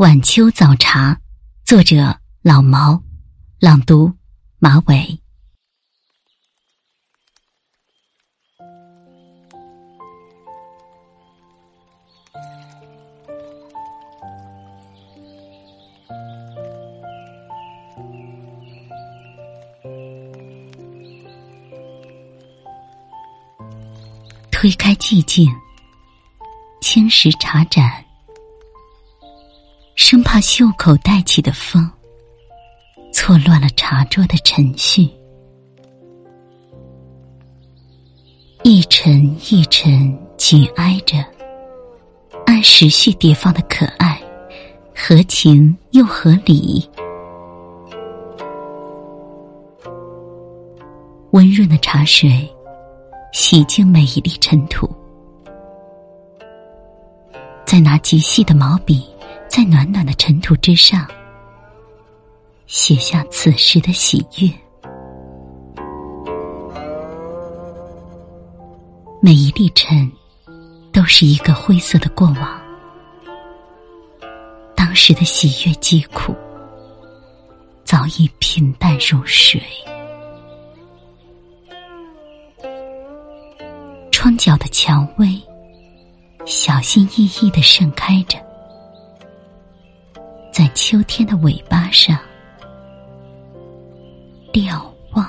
晚秋早茶，作者老毛，朗读马尾。推开寂静，青石茶盏。生怕袖口带起的风，错乱了茶桌的程序。一尘一尘紧挨着，按时序叠放的可爱，合情又合理。温润的茶水，洗净每一粒尘土，再拿极细的毛笔。在暖暖的尘土之上，写下此时的喜悦。每一粒尘，都是一个灰色的过往。当时的喜悦疾苦，早已平淡如水。窗角的蔷薇，小心翼翼的盛开着。在秋天的尾巴上，瞭望。